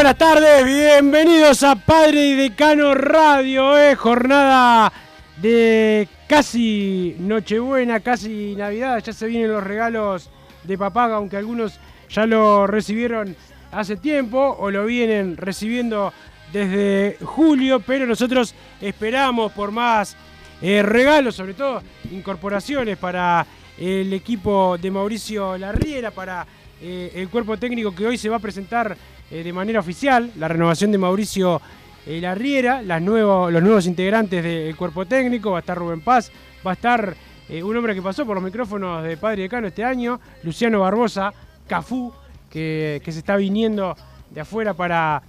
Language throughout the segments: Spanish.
Buenas tardes, bienvenidos a Padre y Decano Radio, eh, jornada de casi Nochebuena, casi Navidad, ya se vienen los regalos de papá, aunque algunos ya lo recibieron hace tiempo o lo vienen recibiendo desde julio, pero nosotros esperamos por más eh, regalos, sobre todo incorporaciones para el equipo de Mauricio Larriera, para eh, el cuerpo técnico que hoy se va a presentar eh, de manera oficial, la renovación de Mauricio eh, Larriera, las nuevo- los nuevos integrantes del cuerpo técnico, va a estar Rubén Paz, va a estar eh, un hombre que pasó por los micrófonos de Padre Decano este año, Luciano Barbosa, Cafú, que, que se está viniendo de afuera para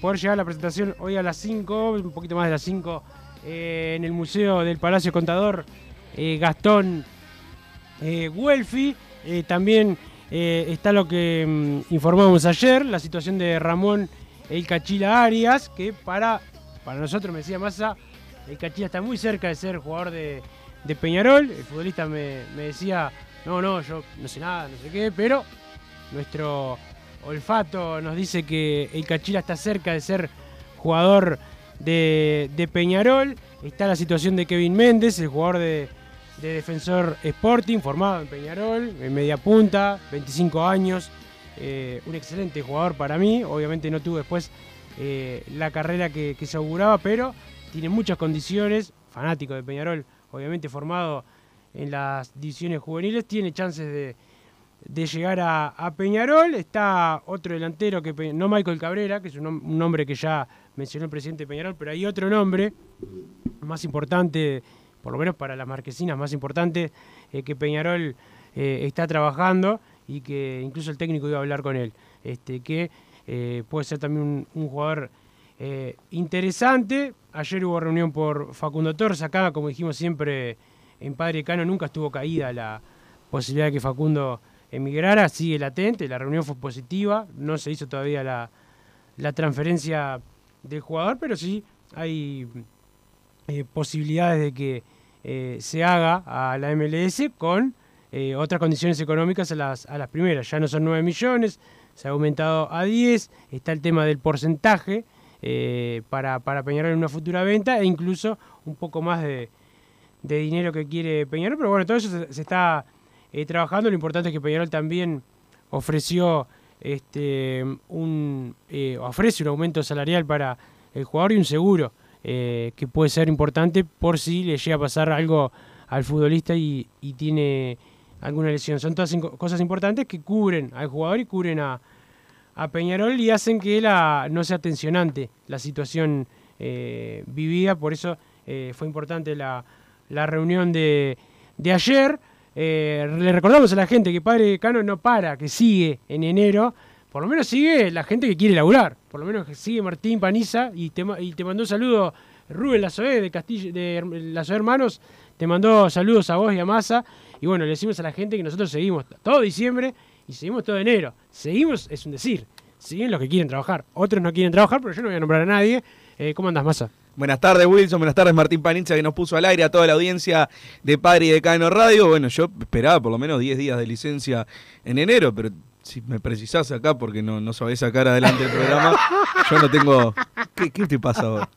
poder llegar a la presentación hoy a las 5, un poquito más de las 5, eh, en el Museo del Palacio Contador Gastón Guelfi. Eh, también eh, está lo que mm, informamos ayer, la situación de Ramón El Cachila Arias, que para, para nosotros, me decía Massa, el Cachila está muy cerca de ser jugador de, Peñarol. El futbolista me, me decía, no, no, yo no sé nada, no sé qué, pero nuestro olfato nos dice que el Cachila está cerca de ser jugador de, de Peñarol. Está la situación de Kevin Méndez, el jugador de, de Defensor Sporting, formado en Peñarol, en media punta, 25 años. eh, un excelente jugador para mí. Obviamente no tuvo después eh, la carrera que, se auguraba, pero tiene muchas condiciones. Fanático de Peñarol, obviamente formado en las divisiones juveniles, tiene chances de, de llegar a, Peñarol. Está otro delantero, que no Michael Cabrera, que es un, un nombre que ya mencionó el presidente de Peñarol, pero hay otro nombre más importante, por lo menos para las marquesinas, más importante eh, que Peñarol eh, está trabajando y que incluso el técnico iba a hablar con él, este, que eh, puede ser también un, jugador interesante. Ayer hubo reunión por Facundo Torres, acá como dijimos siempre en Padre Cano nunca estuvo caída la posibilidad de que Facundo emigrara, sigue latente, la reunión fue positiva, no se hizo todavía la, la transferencia del jugador, pero sí hay posibilidades de que eh, se haga a la MLS con eh, otras condiciones económicas a las, a las primeras. Ya no son 9 millones, se ha aumentado a 10, está el tema del porcentaje eh, para, para Peñarol en una futura venta e incluso un poco más de, de dinero que quiere Peñarol, pero bueno, todo eso se, está trabajando. Lo importante es que Peñarol también ofreció este un ofrece un aumento salarial para el jugador y un seguro eh, que puede ser importante por si le llega a pasar algo al futbolista y, tiene alguna lesión. Son todas cosas importantes que cubren al jugador y cubren a, a Peñarol y hacen que la, no sea tensionante la situación eh, vivida. Por eso eh, fue importante la, la reunión de, de ayer. Le recordamos a la gente que Padre Cano no para, que sigue en enero. Por lo menos sigue la gente que quiere laburar. Por lo menos sigue Martín Paniza y te, y te mandó un saludo Rubén Lazoé de Castillo, de Lazoé Hermanos. Te mandó saludos a vos y a Massa. Y bueno, le decimos a la gente que nosotros seguimos todo diciembre y seguimos todo enero. Seguimos, es un decir. Siguen los que quieren trabajar. Otros no quieren trabajar, pero yo no voy a nombrar a nadie. Eh, ¿Cómo andas, Massa? Buenas tardes, Wilson. Buenas tardes, Martín Panizza, que nos puso al aire a toda la audiencia de Padre y Decano Radio. Bueno, yo esperaba por lo menos 10 días de licencia en enero, pero si me precisás acá porque no, no sabés sacar adelante el programa, yo no tengo. ¿Qué, qué te pasa ahora?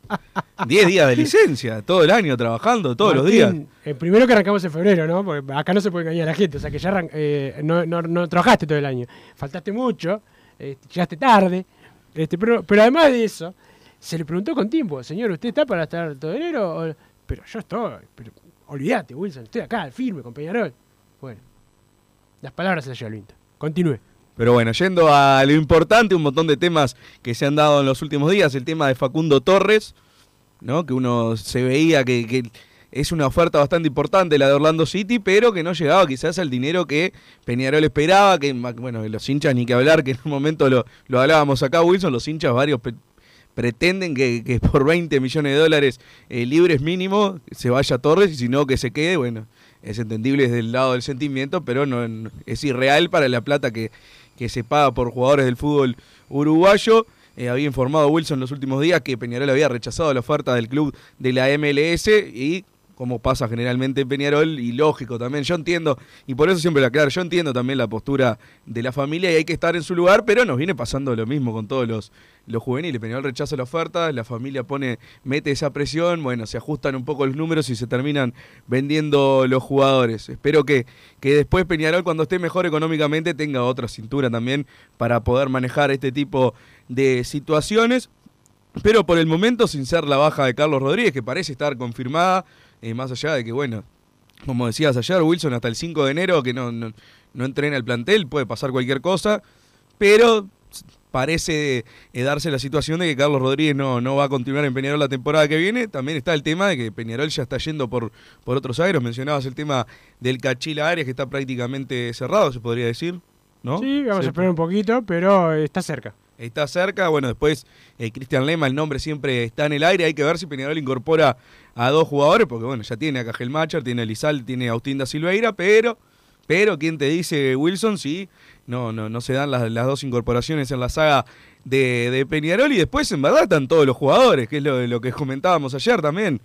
10 días de licencia, todo el año trabajando, todos los días. Eh, primero que arrancamos en febrero, ¿no? Porque acá no se puede engañar a la gente. O sea que ya arran- eh, no, no- no trabajaste todo el año. Faltaste mucho, eh, llegaste tarde. Este, pero, pero además de eso, se le preguntó con tiempo, señor, ¿usted está para estar todo enero? O- Pero yo estoy. Pero olvídate, Wilson, estoy acá, firme, con Peñarol. Bueno, las palabras se las lleva el viento. Continúe. Pero bueno, yendo a lo importante, un montón de temas que se han dado en los últimos días. El tema de Facundo Torres, ¿no? Que uno se veía que, que es una oferta bastante importante la de Orlando City, pero que no llegaba quizás al dinero que Peñarol esperaba, que bueno, los hinchas ni que hablar, que en un momento lo, lo hablábamos acá, Wilson, los hinchas varios pretenden que, por 20 millones de dólares eh, libres mínimo se vaya Torres y si no que se quede, bueno, es entendible desde el lado del sentimiento, pero no- es irreal para la plata que, que se paga por jugadores del fútbol uruguayo. Eh, había informado Wilson los últimos días que Peñarol había rechazado la oferta del club de la MLS y como pasa generalmente en Peñarol, y lógico también, yo entiendo, y por eso siempre lo aclaro, yo entiendo también la postura de la familia y hay que estar en su lugar, pero nos viene pasando lo mismo con todos los, los juveniles. Peñarol rechaza la oferta, la familia pone, mete esa presión, bueno, se ajustan un poco los números y se terminan vendiendo los jugadores. Espero que, que después Peñarol, cuando esté mejor económicamente, tenga otra cintura también para poder manejar este tipo de situaciones. Pero por el momento, sin ser la baja de Carlos Rodríguez, que parece estar confirmada, eh, más allá de que, bueno, como decías ayer, Wilson, hasta el 5 de enero, que no, no, no entrena el plantel, puede pasar cualquier cosa, pero parece eh, darse la situación de que Carlos Rodríguez no, no va a continuar en Peñarol la temporada que viene. También está el tema de que Peñarol ya está yendo por, por otros aeros. Mencionabas el tema del Cachila Arias, que está prácticamente cerrado, se podría decir. ¿no? Sí, vamos a esperar un poquito, pero está cerca. Está cerca. Bueno, después eh, Cristian Lema, el nombre siempre está en el aire. Hay que ver si Peñarol incorpora a dos jugadores, porque bueno, ya tiene a Cajel Macher, tiene a Lizal, tiene a Agustín da Silveira, pero, pero ¿quién te dice, Wilson? Sí, no, no, no se dan las, las dos incorporaciones en la saga de, de Peñarol y después en verdad están todos los jugadores, que es lo, lo que comentábamos ayer también.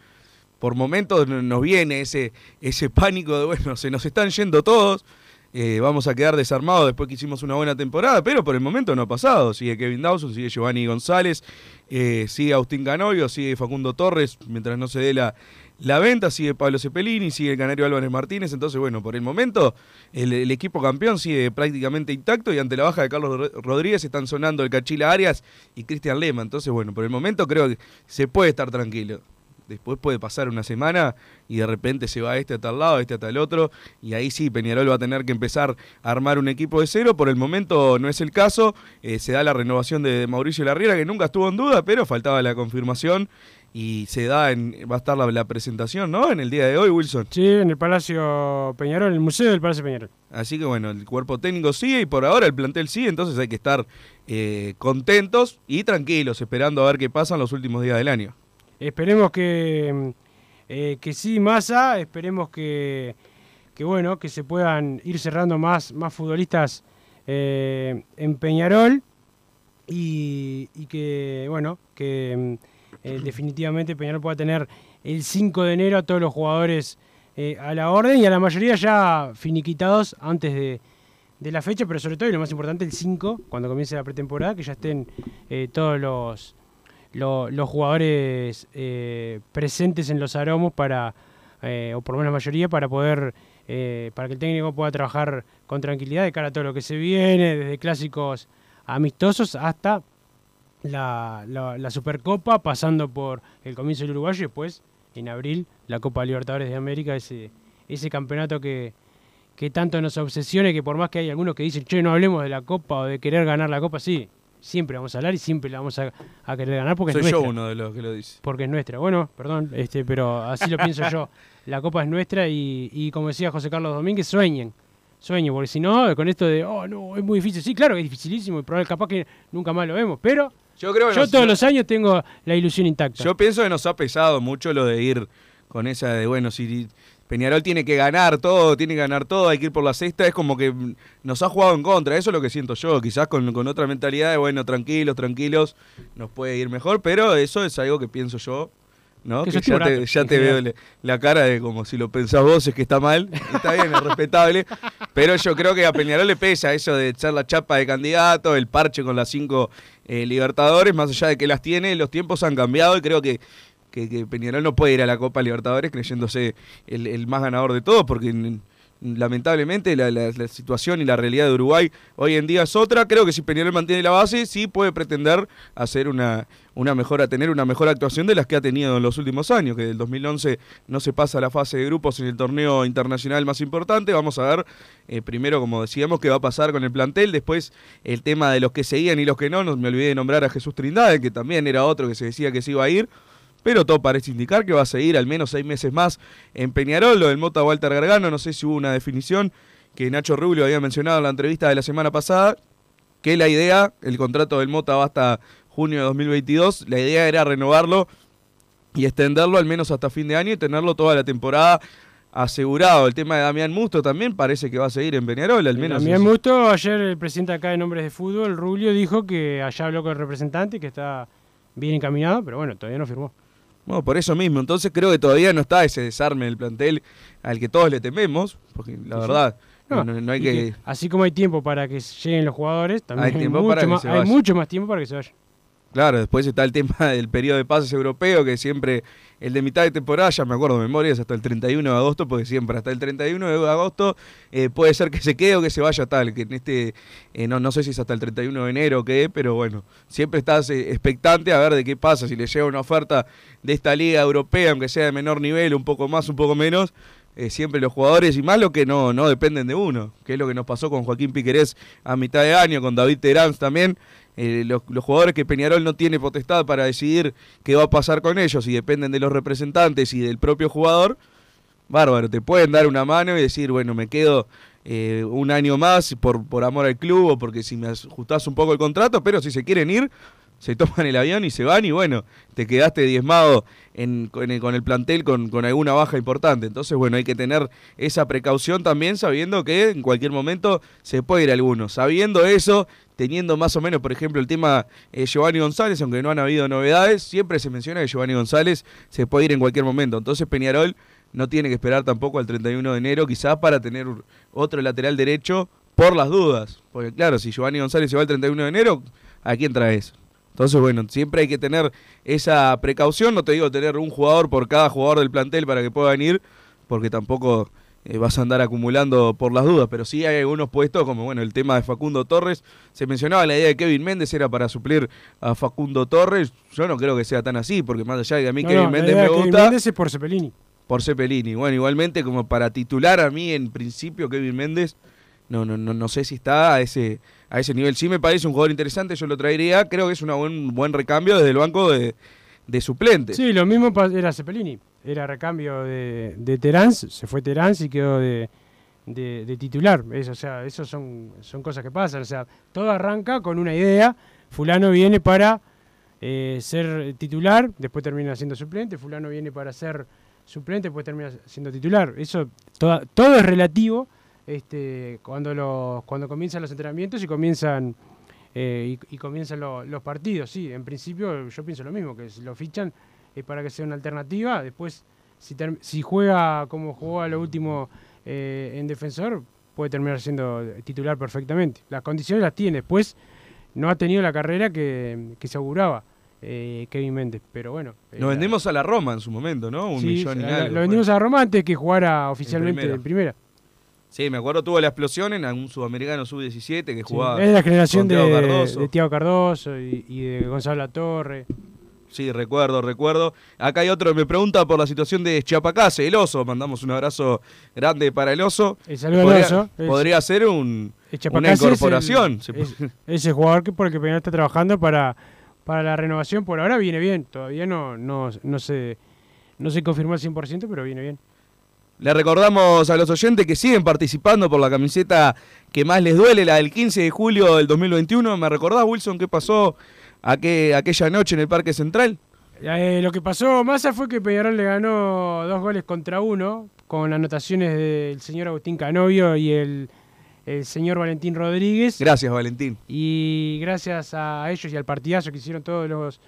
Por momentos no- nos viene ese, ese pánico de, bueno, se nos están yendo todos, eh, vamos a quedar desarmados después que hicimos una buena temporada, pero por el momento no ha pasado. Sigue Kevin Dawson, sigue Giovanni González, eh, sigue Agustín Canovio, sigue Facundo Torres, mientras no se dé la, la venta, sigue Pablo Cepelini, sigue el Canario Álvarez Martínez. Entonces, bueno, por el momento el, el equipo campeón sigue prácticamente intacto y ante la baja de Carlos Ro- Rodríguez están sonando el Cachila Arias y Cristian Lema. Entonces, bueno, por el momento creo que se puede estar tranquilo. Después puede pasar una semana y de repente se va este a tal lado, este a tal otro, y ahí sí, Peñarol va a tener que empezar a armar un equipo de cero. Por el momento no es el caso. Eh, se da la renovación de Mauricio Larriera, que nunca estuvo en duda, pero faltaba la confirmación. Y se da, en, va a estar la, la presentación, ¿no? En el día de hoy, Wilson. Sí, en el Palacio Peñarol, en el Museo del Palacio Peñarol. Así que bueno, el cuerpo técnico sigue y por ahora el plantel sigue, entonces hay que estar eh, contentos y tranquilos, esperando a ver qué pasa en los últimos días del año. Esperemos que, eh, que sí, Massa, esperemos que, que bueno, que se puedan ir cerrando más, más futbolistas eh, en Peñarol y, que, bueno, que eh, definitivamente Peñarol pueda tener el 5 de enero a todos los jugadores a la orden y a la mayoría ya finiquitados antes de, de la fecha, pero sobre todo y lo más importante el 5, cuando comience la pretemporada, que ya estén todos los, lo- los jugadores eh, presentes en los aromos para, eh, o por lo menos la mayoría, para poder, eh, para que el técnico pueda trabajar con tranquilidad de cara a todo lo que se viene, desde clásicos amistosos hasta la, la- Supercopa, pasando por el comienzo del Uruguayo y después, en abril, la Copa Libertadores de América, ese, ese campeonato que, que tanto nos obsesiona y que por más que hay algunos que dicen, che, no hablemos de la Copa o de querer ganar la Copa, sí, siempre vamos a hablar y siempre la vamos a, a querer ganar porque Soy es yo nuestra. uno de los que lo dice. Porque es nuestra. Bueno, perdón, este, pero así lo pienso yo. La Copa es nuestra y, y como decía José Carlos Domínguez, sueñen. sueño, porque si no, con esto de, oh, no, es muy difícil. Sí, claro que es dificilísimo y probablemente capaz que nunca más lo vemos, pero Yo creo que yo nos- todos los años tengo la ilusión intacta. Yo pienso que nos ha pesado mucho lo de ir con esa de, bueno, si Peñarol tiene que ganar todo, tiene que ganar todo, hay que ir por la sexta, es como que nos ha jugado en contra, eso es lo que siento yo, quizás con, con otra mentalidad de, bueno, tranquilos, tranquilos, nos puede ir mejor, pero eso es algo que pienso yo. ¿no? Que Que sos ya te, ya en te veo la cara de como si lo pensás vos es que está mal, está bien, es respetable, pero yo creo que a Peñarol le pesa eso de echar la chapa de candidato, el parche con las cinco eh, Libertadores, más allá de que las tiene, los tiempos han cambiado y creo que, que, que Peñarol no puede ir a la Copa Libertadores creyéndose el, el más ganador de todos, porque lamentablemente la, la- la situación y la realidad de Uruguay hoy en día es otra. Creo que si Peñarol mantiene la base, sí puede pretender hacer una, una mejora, tener una mejor actuación de las que ha tenido en los últimos años, que del 2011 no se pasa a la fase de grupos en el torneo internacional más importante. Vamos a ver eh, primero, como decíamos, qué va a pasar con el plantel, después el tema de los que seguían y los que no, no me olvidé de nombrar a Jesús Trindade, que también era otro que se decía que se iba a ir. Pero todo parece indicar que va a seguir al menos seis meses más en Peñarol. Lo del Mota Walter Gargano, no sé si hubo una definición que Nacho Rubio había mencionado en la entrevista de la semana pasada, que la idea, el contrato del Mota va hasta junio de 2022, la idea era renovarlo y extenderlo al menos hasta fin de año y tenerlo toda la temporada asegurado. El tema de Damián Musto también parece que va a seguir en Peñarol, al menos. También es- Musto, ayer el presidente acá de Nombres de Fútbol, Rubio, dijo que allá habló con el representante, que está bien encaminado, pero bueno, todavía no firmó. Bueno, por eso mismo. Entonces creo que todavía no está ese desarme del plantel al que todos le tememos, porque la Sí, verdad, no, No, hay que... así como hay tiempo para que lleguen los jugadores, también Hay más, mucho más tiempo para que se vayan. Claro, después está el tema del periodo de pases europeo, que siempre el de mitad de temporada, ya me acuerdo de memoria, es hasta el 31 de agosto, porque siempre hasta el 31 de agosto eh, puede ser que se quede o que se vaya tal, que en este, eh, no, no sé si es hasta el 31 de enero o qué, pero bueno, siempre estás eh, expectante a ver de qué pasa, si le llega una oferta de esta liga europea, aunque sea de menor nivel, un poco más, un poco menos, siempre los jugadores, y más lo que no, no dependen de uno, que es lo que nos pasó con Joaquín Piquerés a mitad de año, con David Terán también, eh, los, los jugadores que Peñarol no tiene potestad para decidir qué va a pasar con ellos y dependen de los representantes y del propio jugador, bárbaro, te pueden dar una mano y decir, bueno, me quedo eh, un año más por, por amor al club o porque si me ajustás un poco el contrato, pero si se quieren ir, se toman el avión y se van y bueno, te quedaste diezmado en, con, el, con el plantel con, alguna baja importante. Entonces, bueno, hay que tener esa precaución también sabiendo que en cualquier momento se puede ir alguno. Sabiendo eso, teniendo más o menos, por ejemplo, el tema eh, Giovanni González, aunque no han habido novedades, siempre se menciona que Giovanni González se puede ir en cualquier momento. Entonces, Peñarol no tiene que esperar tampoco al 31 de enero, quizás para tener otro lateral derecho por las dudas. Porque claro, si Giovanni González se va el 31 de enero, ¿a quién traes? Entonces, bueno, siempre hay que tener esa precaución. No te digo tener un jugador por cada jugador del plantel para que pueda venir, porque tampoco eh, vas a andar acumulando por las dudas. Pero sí hay algunos puestos, como bueno, el tema de Facundo Torres. Se mencionaba la idea de Kevin Méndez era para suplir a Facundo Torres. Yo no creo que sea tan así, porque más allá de que a mí No, Kevin no, la Méndez me de Kevin gusta Méndez es por Cepelini. por Cepelini. Bueno, igualmente como para titular a mí en principio Kevin Méndez, no, no, no, no sé si está a ese, a ese nivel. Sí me parece un jugador interesante, yo lo traería, creo que es un buen, buen recambio desde el banco de, de suplentes. Sí, lo mismo era Cepelini. Era recambio de, de Terán, se fue Terán y quedó de, de- de titular. Eso, o sea, eso son, son cosas que pasan. O sea, todo arranca con una idea. Fulano viene para eh, ser titular, después termina siendo suplente. Fulano viene para ser suplente, después termina siendo titular. Eso toda- todo es relativo este, cuando, los, cuando comienzan los entrenamientos y comienzan eh, y, y comienzan lo- los partidos. Sí, en principio yo pienso lo mismo, que si lo fichan es para que sea una alternativa. Después, si, si juega como jugó a lo último eh, en defensor, puede terminar siendo titular perfectamente. Las condiciones las tiene. Después, no ha tenido la carrera que, que se auguraba eh, Kevin Méndez. Pero bueno. eh, Nos vendemos a la Roma en su momento, ¿no? Un sí, millón y la- algo. Lo vendimos a Roma antes que jugara oficialmente primera. en primera. Sí, me acuerdo tuvo la explosión en algún sudamericano sub-17 que Sí, jugaba. es la generación con de, Thiago Cardoso. de Thiago Cardoso y, y de Gonzalo Latorre. Sí, recuerdo, recuerdo. Acá hay otro que me pregunta por la situación de Chiapacase, el oso. Mandamos un abrazo grande para el oso. El saludo al podría, oso. Es- podría ser un, una Chapacase es el- incorporación. es- ese jugador que por el que Peñarol está trabajando para, para la renovación por ahora viene bien. Todavía no, no, no, se, no se confirmó al 100%, pero viene bien. Le recordamos a los oyentes que siguen participando por la camiseta que más les duele, la del 15 de julio del 2021. ¿Me recordás, Wilson, qué pasó aqu- aquella noche en el Parque Central? Eh, lo que pasó Massa fue que Peñarol le ganó dos goles contra uno, con anotaciones del señor Agustín Canovio y el, el señor Valentín Rodríguez. Gracias, Valentín. Y gracias a ellos y al partidazo que hicieron todos los,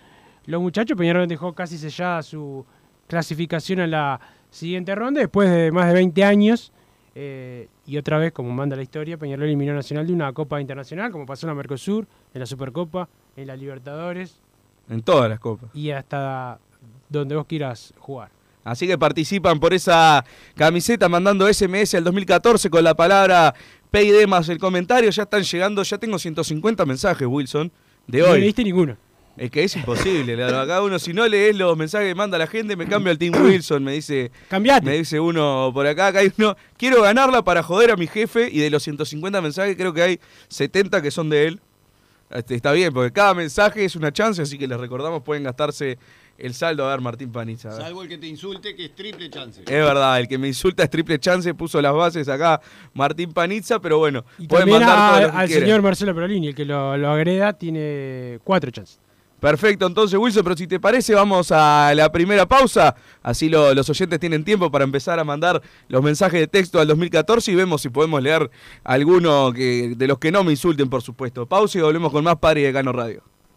los muchachos, Peñarol dejó casi sellada su clasificación a la siguiente ronda después de más de 20 años. eh, y otra vez, como manda la historia, Peñarol eliminó Nacional de una Copa Internacional, como pasó en la Mercosur, en la Supercopa, en la Libertadores En todas las copas. y hasta donde vos quieras jugar. Así que participan por esa camiseta mandando SMS al 2014 con la palabra PID más el comentario. Ya están llegando, ya tengo 150 mensajes, Wilson, de No hoy. leíste ninguno. Es que es imposible, claro. Acá uno, si no lees los mensajes que manda la gente, me cambio al Team Wilson, me dice. Cambiate. Me dice uno por acá, acá hay uno. Quiero ganarla para joder a mi jefe. Y de los 150 mensajes, creo que hay 70 que son de él. Este, está bien, porque cada mensaje es una chance, así que les recordamos, pueden gastarse el saldo. A ver, Martín Panizza. Salvo el que te insulte, que es triple chance. Es verdad, el que me insulta es triple chance, puso las bases acá Martín Panizza, pero bueno, Y pueden también mandar a- todo lo que al quieran. señor Marcelo Perolini, el que lo, lo agreda, tiene cuatro chances. Perfecto, entonces Wilson, pero si te parece vamos a la primera pausa, así lo- los oyentes tienen tiempo para empezar a mandar los mensajes de texto al 2014 y vemos si podemos leer alguno que, de los que no me insulten, por supuesto. Pausa y volvemos con más Padre de Gano Radio.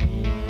Bye.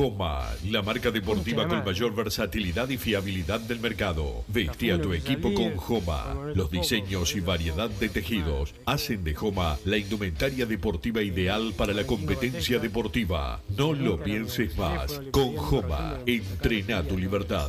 Joma, la marca deportiva ¿Cómo se con mayor versatilidad y fiabilidad del mercado. Vestí a tu equipo con Joma. Los diseños y variedad de tejidos hacen de Joma la indumentaria deportiva ideal para la competencia deportiva. No lo pienses más. Con Joma, entrena tu libertad.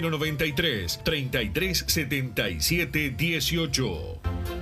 093 3377 18.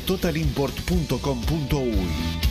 www.totalimport.com.uy.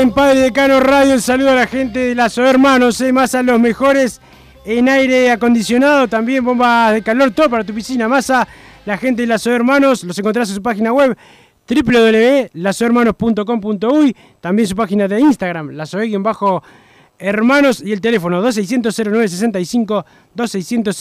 En Padre Decano Radio. El saludo a la gente de las hermanos, eh, más a los mejores en aire acondicionado, también bombas de calor, todo para tu piscina. Masa, la gente de las hermanos, los encontrás en su página web www.lasohermanos.com.uy, también su página de Instagram, bajo hermanos y el teléfono 2600 0965 2600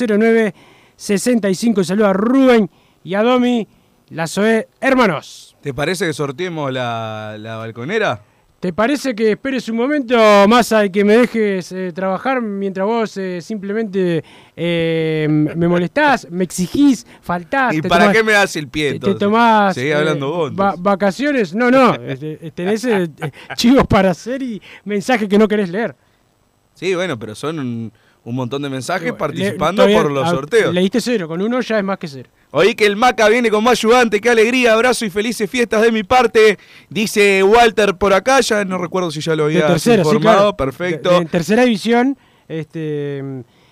0965. Saludo a Rubén y a Domi, las hermanos. ¿Te parece que sorteemos la, la balconera? ¿Te parece que esperes un momento, Massa, y que me dejes eh, trabajar mientras vos eh, simplemente eh, me molestás, me exigís, faltás? ¿Y te para tomás- qué me das el pie entonces? Te tomás Seguí hablando vos. va- vacaciones. No, no, este, tenés chivos para hacer y mensajes que no querés leer. Sí, bueno, pero son un, montón de mensajes participando por los sorteos. Leíste cero, con uno ya es más que cero. Oí que el Maca viene con más ayudante, qué alegría, abrazo y felices fiestas de mi parte. Dice Walter por acá, ya no recuerdo si ya lo había tercera, sí, informado, claro. perfecto. En tercera división, este,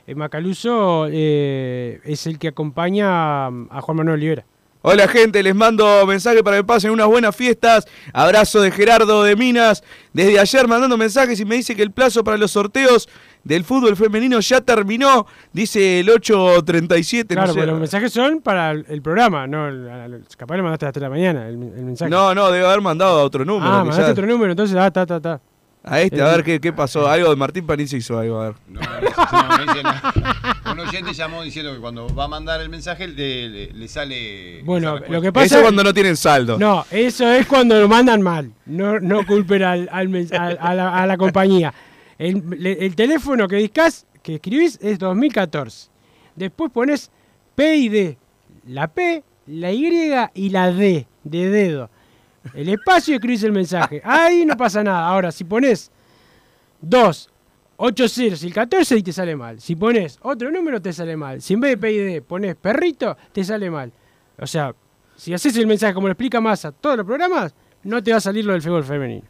eh, Macaluso eh, es el que acompaña a, a Juan Manuel Olivera. Hola gente, les mando mensaje para que pasen unas buenas fiestas. Abrazo de Gerardo de Minas. Desde ayer mandando mensajes y me dice que el plazo para los sorteos del fútbol femenino ya terminó. Dice el 8.37. Claro, no sé. pero los mensajes son para el, programa, no, capaz le mandaste a las 3 de la mañana el, el mensaje. No, no, debe haber mandado a otro número. ah, quizás. mandaste otro número, entonces, ah, ta, ta, ta. A este, a ver qué, qué pasó. Algo de Martín París hizo algo, a ver. No, no nada. Un oyente llamó diciendo que cuando va a mandar el mensaje le, le- le sale. Bueno, lo que pasa Eso cuando no tienen saldo. No, eso es cuando lo mandan mal. No, no culpen al, al al- a, la, a la compañía. El, teléfono que discás, que escribís, es 2014. Después pones P y D. La P, la Y y la D, de dedo. El espacio y escribís el mensaje. Ahí no pasa nada. Ahora, si pones 2, 8 ceros y el 14 y te sale mal. Si pones otro número te sale mal. Si en vez de P y D pones perrito, te sale mal. O sea, si haces el mensaje como lo explica Massa todos los programas, no te va a salir lo del fútbol femenino.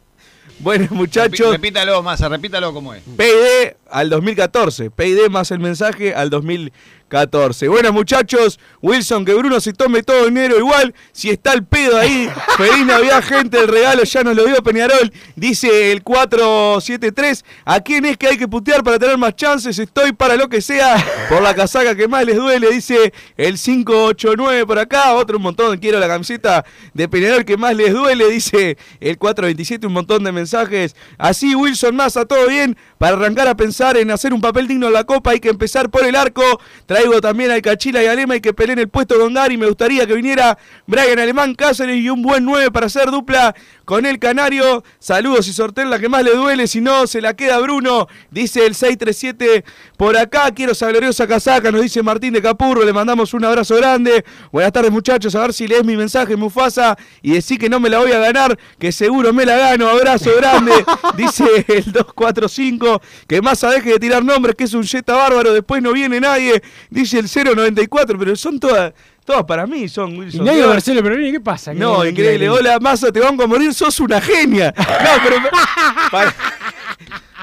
Bueno, muchachos. Repítalo, Massa, repítalo como es. PID al 2014. PID más el mensaje al 2014. Bueno, muchachos, Wilson, que Bruno se tome todo dinero igual. Si está el pedo ahí, feliz Navidad, gente. El regalo ya nos lo dio Peñarol. Dice el 473. ¿A quién es que hay que putear para tener más chances? Estoy para lo que sea. Por la casaca que más les duele, dice el 589 por acá. Otro un montón. Quiero la camiseta de Peñarol que más les duele, dice el 427. Un montón de mensajes. Así, Wilson Massa, todo bien. Para arrancar a pensar en hacer un papel digno en la Copa, hay que empezar por el arco. Traigo también al Cachila y a Lema y que peleen el puesto con Gary. Me gustaría que viniera Brian Alemán Cáceres y un buen 9 para hacer dupla con el Canario. Saludos y sorteen la que más le duele, si no se la queda Bruno. Dice el 637 por acá. Quiero esa gloriosa casaca, nos dice Martín de Capurro. Le mandamos un abrazo grande. Buenas tardes, muchachos. A ver si lees mi mensaje, Mufasa, y decís que no me la voy a ganar, que seguro me la gano. Abrazo grande. dice el 245. Que más deje de tirar nombres, que es un Jetta bárbaro. Después no viene nadie. Dice el 094, pero son todas. Todas para mí son Wilson. Todas- Marcelo Peroni, ¿qué pasa? ¿Qué no, increíble. Hola, Massa, te banco a morir, sos una genia. No, pero. Para,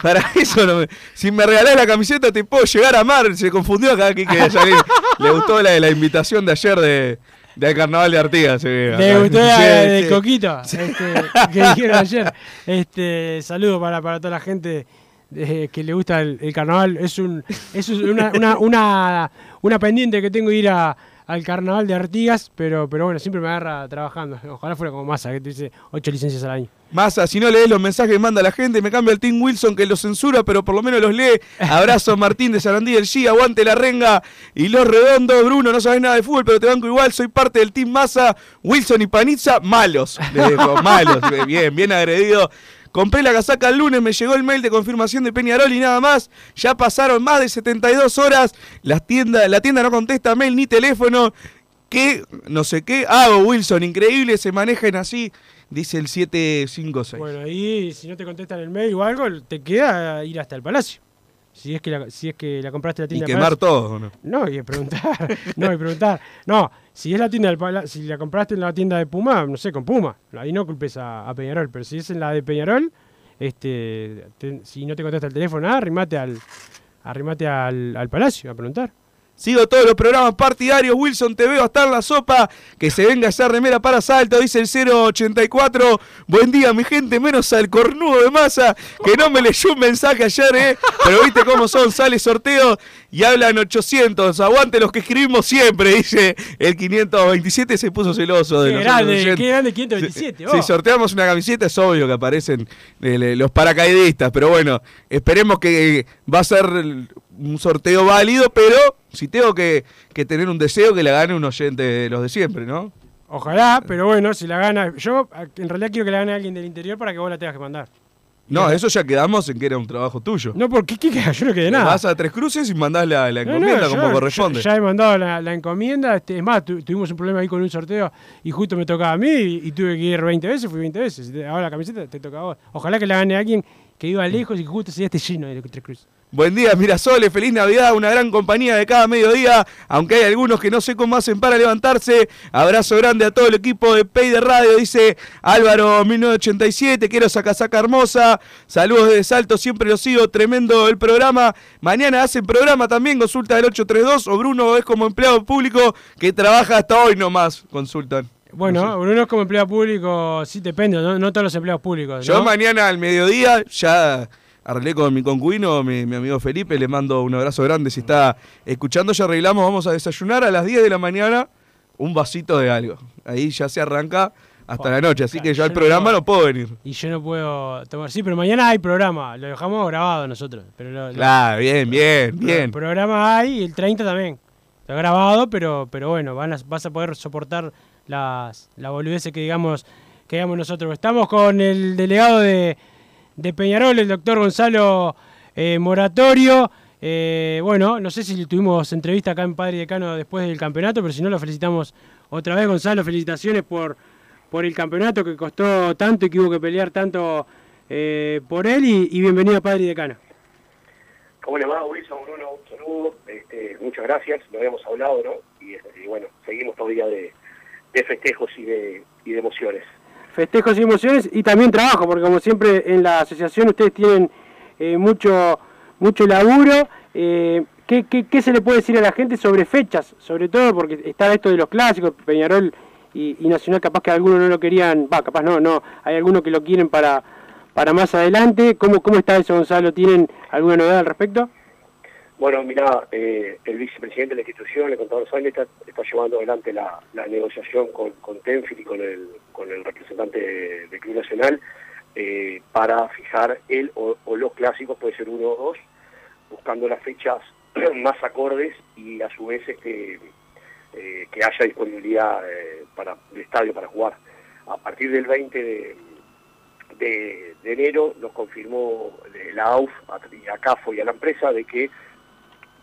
para eso no me- Si me regalás la camiseta, te puedo llegar a amar. Se confundió acá que. Le gustó la, la invitación de ayer de, del carnaval de Artigas. ve Le gustó la Sí, de sí. Coquito, este, que dijeron ayer. Este, saludo para, para toda la gente que le gusta el, el carnaval. Es un es una, una, una, una pendiente que tengo de ir a- al carnaval de Artigas, pero, pero bueno, siempre me agarra trabajando. Ojalá fuera como Massa, que te dice ocho licencias al año. Massa, si no lees los mensajes que manda la gente, me cambia el Team Wilson que los censura, pero por lo menos los lee. Abrazo Martín de Sarandí del G, aguante la renga. Y los redondos, Bruno, no sabes nada de fútbol, pero te banco igual. Soy parte del Team Massa, Wilson y Panizza, malos. Le dejo, malos. Bien, bien agredido. Compré la casaca el lunes, me llegó el mail de confirmación de Peñarol y nada más. Ya pasaron más de 72 horas. La tienda, la tienda no contesta mail ni teléfono. ¿Qué? No sé qué. Hago, Wilson, increíble, se manejan así. Dice el 756. Bueno, ahí si no te contestan el mail o algo, te queda ir hasta el palacio. Si es que la, si es que la compraste la y tienda del quemar Palacio. todo, ¿o ¿no? No, y preguntar. no, y preguntar. No, si es la tienda del si la compraste en la tienda de Puma, no sé, con Puma. Ahí no culpes a, Peñarol. Pero si es en la de Peñarol, este, te- si no te contesta el teléfono, nada, arrimate al, arrimate al, al palacio a preguntar. Sigo todos los programas partidarios. Wilson, te veo hasta en la sopa. Que se venga esa remera para salto, dice el 084. Buen día, mi gente, menos al cornudo de masa. Que no me leyó un mensaje ayer, ¿eh? Pero viste cómo son, sale sorteo y hablan 800. Aguante los que escribimos siempre, dice el 527. Se puso celoso de Qué grande, qué grande 527. Si sorteamos una camiseta es obvio que aparecen eh, los paracaidistas, pero bueno, esperemos que va a ser un sorteo válido, pero si tengo que, que tener un deseo que la gane un oyente de los de siempre, ¿no? Ojalá, pero bueno, si la gana. Yo en realidad quiero que la gane alguien del interior para que vos la tengas que mandar. No, eso ya quedamos en que era un trabajo tuyo. No, porque ¿qué, yo no quedé nada. Vas a Tres Cruces y mandás la, la No, no, encomienda yo- como yo- corresponde. ya he mandado la, la encomienda. Este, es más, tu- tuvimos un problema ahí con un sorteo y justo me tocaba a mí y, y tuve que ir 20 veces, fui 20 veces. Ahora la camiseta te toca a vos. Ojalá que la gane alguien que iba lejos y que justo se esté lleno de Tres Cruz. Buen día, Mirasoles, feliz Navidad, una gran compañía de cada mediodía, aunque hay algunos que no sé cómo hacen para levantarse. Abrazo grande a todo el equipo de Pay de Radio, dice Álvaro 1987, quiero esa casaca hermosa. Saludos desde Salto, siempre lo sigo, tremendo el programa. Mañana hacen programa también, consulta del 832, o Bruno es como empleado público que trabaja hasta hoy nomás, consultan. Bueno, Bruno es como empleado público, sí depende, no, no todos los empleados públicos. Yo ¿no? mañana al mediodía ya arreglé con mi concubino, mi, mi amigo Felipe, le mando un abrazo grande si está escuchando, ya arreglamos, vamos a desayunar a las 10 de la mañana un vasito de algo. Ahí ya se arranca hasta la noche, así que yo al no programa no puedo venir. Y yo no puedo tomar. Sí, pero mañana hay programa, lo dejamos grabado nosotros. Pero lo- lo- Claro, bien, bien, bien. Programa hay y el 30 también. Está grabado, pero, pero bueno, van a- vas a poder soportar las, la boludeces que digamos, que digamos nosotros. Estamos con el delegado de, de Peñarol, el doctor Gonzalo eh, moratorio. Eh, bueno, no sé si tuvimos entrevista acá en Padre Decano después del campeonato, pero si no lo felicitamos otra vez, Gonzalo. Felicitaciones por, por el campeonato que costó tanto y que hubo que pelear tanto eh, por él. Y, bienvenido a Padre Decano. ¿Cómo le va, Wilson? Bruno, un saludo. Este, muchas gracias, lo habíamos hablado, ¿no? Y, y bueno, seguimos todavía de, de festejos y de, y de emociones. Festejos y emociones y también trabajo, porque como siempre en la asociación ustedes tienen eh, mucho, mucho laburo. Eh, ¿qué, qué, qué se le puede decir a la gente sobre fechas? Sobre todo porque está esto de los clásicos, Peñarol y, y Nacional, capaz que algunos no lo querían, va, capaz no, no, hay algunos que lo quieren para, para más adelante. ¿Cómo, ¿Cómo está eso, Gonzalo? ¿Tienen alguna novedad al respecto? Bueno, mira, eh, el vicepresidente de la institución, el contador Sáenz, está, está llevando adelante la, negociación con, con Tenfield y con el, con el representante de- del Club Nacional eh, para fijar él o, los clásicos, puede ser uno o dos, buscando las fechas más acordes y a su vez este, eh, que haya disponibilidad eh, para el estadio para jugar. A partir del 20 de, de, de enero nos confirmó la AUF y a CAFO y a la empresa de que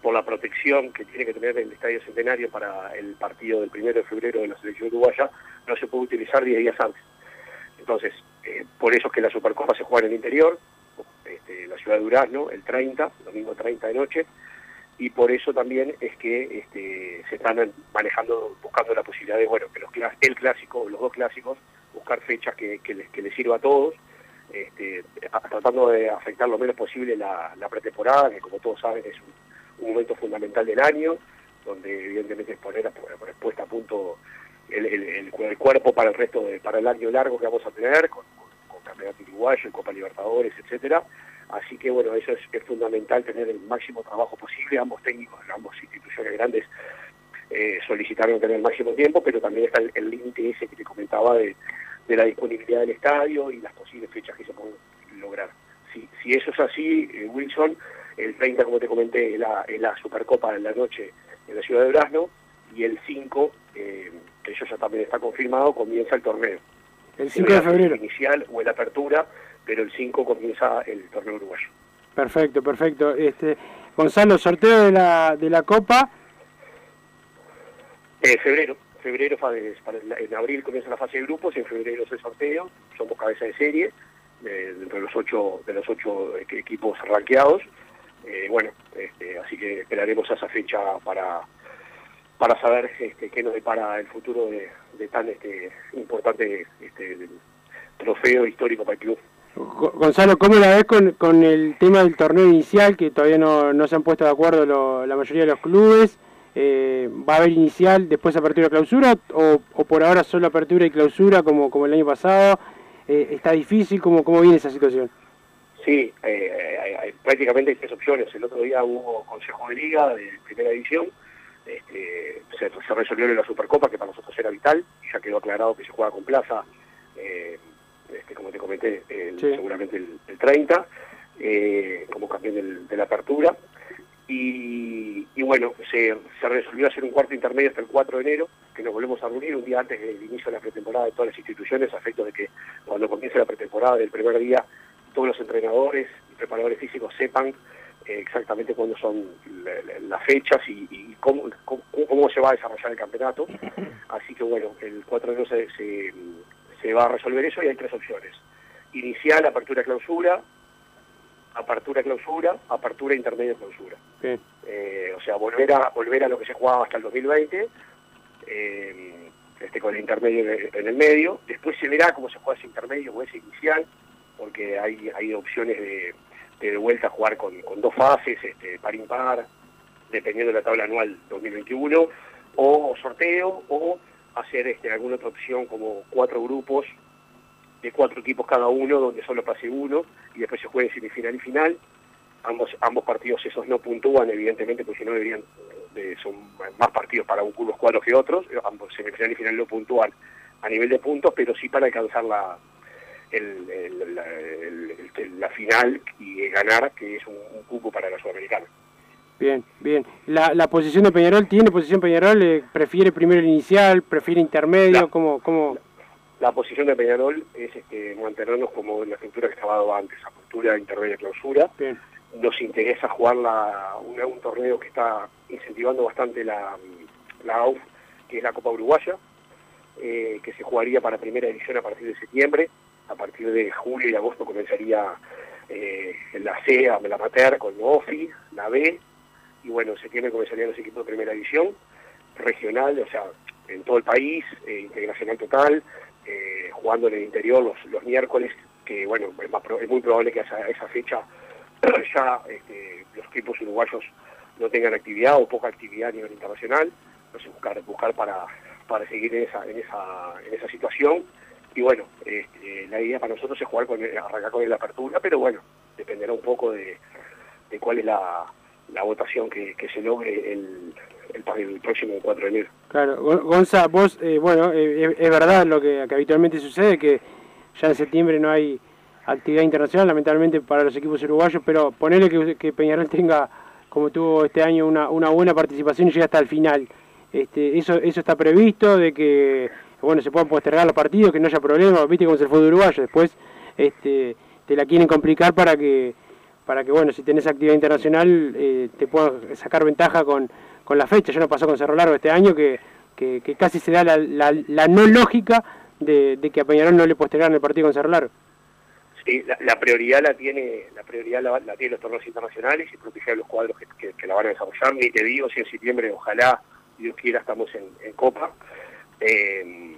por la protección que tiene que tener el Estadio Centenario para el partido del primero de febrero de la selección uruguaya, no se puede utilizar 10 días antes. Entonces, eh, por eso es que la Supercopa se juega en el interior, este, la ciudad de Durazno, el 30, domingo 30 de noche, y por eso también es que este, se están manejando, buscando la posibilidad de, bueno, que los, el clásico, los dos clásicos, buscar fechas que, les, que sirva a todos, este, tratando de afectar lo menos posible la, la pretemporada, que como todos saben es un, un momento fundamental del año, donde evidentemente es poner a, a punto el, el- cuerpo para el resto de, para el año largo que vamos a tener, con, Campeonato Uruguayo, Copa Libertadores, etcétera. Así que bueno, eso es, es fundamental tener el máximo trabajo posible, ambos técnicos, ambas instituciones grandes eh, solicitaron tener el máximo tiempo, pero también está el límite ese que te comentaba de, de la disponibilidad del estadio y las posibles fechas que se pueden lograr. Si, si eso es así, eh, Wilson, el 30, como te comenté, es la, es la Supercopa en la noche en la ciudad de Durazno, y el 5, eh, que eso ya también está confirmado, comienza el torneo. El Si 5 no de febrero. Inicial o en apertura, pero el 5 comienza el torneo uruguayo. Perfecto, perfecto. Este, Gonzalo, sorteo de la, de la Copa. Eh, febrero, febrero el- en abril comienza la fase de grupos, en febrero es el sorteo, somos cabeza de serie, de, dentro de los ocho, de los ocho equ- equipos ranqueados. Eh, bueno, este, así que esperaremos a esa fecha para, para saber este, qué nos depara el futuro de, tan este, importante este, trofeo histórico para el club. Go- Gonzalo, ¿cómo la ves con, con el tema del torneo inicial, que todavía no, no se han puesto de acuerdo lo- la mayoría de los clubes? Eh, ¿Va a haber inicial, después apertura clausura o, o por ahora solo apertura y clausura como, como el año pasado? Eh, ¿Está difícil? ¿Cómo, ¿Cómo viene esa situación? Sí, eh, hay- prácticamente hay tres opciones. El otro día hubo Consejo de Liga de primera división, este, se, se resolvió en la Supercopa, que para nosotros era vital, ya quedó aclarado que se juega con plaza, eh, este, como te comenté, el- Sí. seguramente el, el 30, eh, como campeón del- de la apertura. Y, y bueno, se, se resolvió hacer un cuarto intermedio hasta el 4 de enero, que nos volvemos a reunir un día antes del inicio de la pretemporada de todas las instituciones, a efectos de que cuando comience la pretemporada del primer día, todos los entrenadores y preparadores físicos sepan eh, exactamente cuándo son la- la- las fechas y, y cómo, cómo, cómo se va a desarrollar el campeonato. Así que bueno, el 4 de enero se, se, se va a resolver eso y hay tres opciones. Inicial, apertura, clausura, apertura, clausura, apertura, intermedia, clausura. Eh, o sea, volver a volver a lo que se jugaba hasta el 2020, eh, este, con el intermedio en el medio. Después se verá cómo se juega ese intermedio o ese inicial, porque hay, hay opciones de, de, vuelta a jugar con, dos fases, este, par impar, dependiendo de la tabla anual 2021, o sorteo, o hacer este, alguna otra opción como cuatro grupos de cuatro equipos cada uno, donde solo pase uno, y después se juegue semifinal y final. Ambos, ambos partidos esos no puntúan, evidentemente, porque si no deberían, eh, son más partidos para un unos cuadros que otros. Ambos semifinal y final no puntúan a nivel de puntos, pero sí para alcanzar la, el- el- la, el- la final y ganar, que es un, un cupo para la Sudamericana. Bien, bien. La, la posición de Peñarol, ¿tiene posición Peñarol? Eh, ¿Prefiere primero el inicial? ¿Prefiere intermedio? ¿Cómo, cómo? La posición de Peñarol es este, mantenernos como en la estructura que estaba dado antes, apertura, intermedia, clausura. Bien. nos interesa jugar la, un torneo que está incentivando bastante la, la AUF, que es la Copa Uruguaya, eh, que se jugaría para primera edición a partir de septiembre. A partir de julio y agosto comenzaría eh, la C, la Mater con OFI, la B, y bueno, en septiembre comenzarían los equipos de primera edición, regional, o sea, en todo el país, eh, integracional total, eh, jugando en el interior los, los miércoles, que bueno, es, muy probable que a esa, esa fecha ya este, los equipos uruguayos no tengan actividad o poca actividad a nivel internacional, entonces buscar, buscar para, para seguir en esa, en esa, en esa situación. Y bueno, este, la idea para nosotros es jugar con el- arrancar con la apertura, pero bueno, dependerá un poco de, de cuál es la, la votación que, se logre el, el, el próximo 4 de enero. Claro, Gon- Gonza, vos, eh, bueno, eh, es, verdad lo que, habitualmente sucede, que ya en septiembre no hay actividad internacional, lamentablemente para los equipos uruguayos, pero ponerle que, que Peñarol tenga, como tuvo este año, una, una buena participación y llegue hasta el final. Este, eso, eso está previsto, de que bueno se puedan postergar los partidos, que no haya problema, viste cómo es el fútbol uruguayo, después este, te la quieren complicar para que para que bueno si tenés actividad internacional eh, te puedan sacar ventaja con, con la fecha. Ya nos pasó con Cerro Largo este año que, que, que casi se da la, la, la no lógica de, que a Peñarol no le postergaron el partido con Cerro Largo. Sí, la, la prioridad la tiene la prioridad la, tienen los torneos internacionales y proteger los cuadros que, que- que la van a desarrollar. Ni te digo si en septiembre, ojalá, Dios quiera, estamos en Copa. Eh,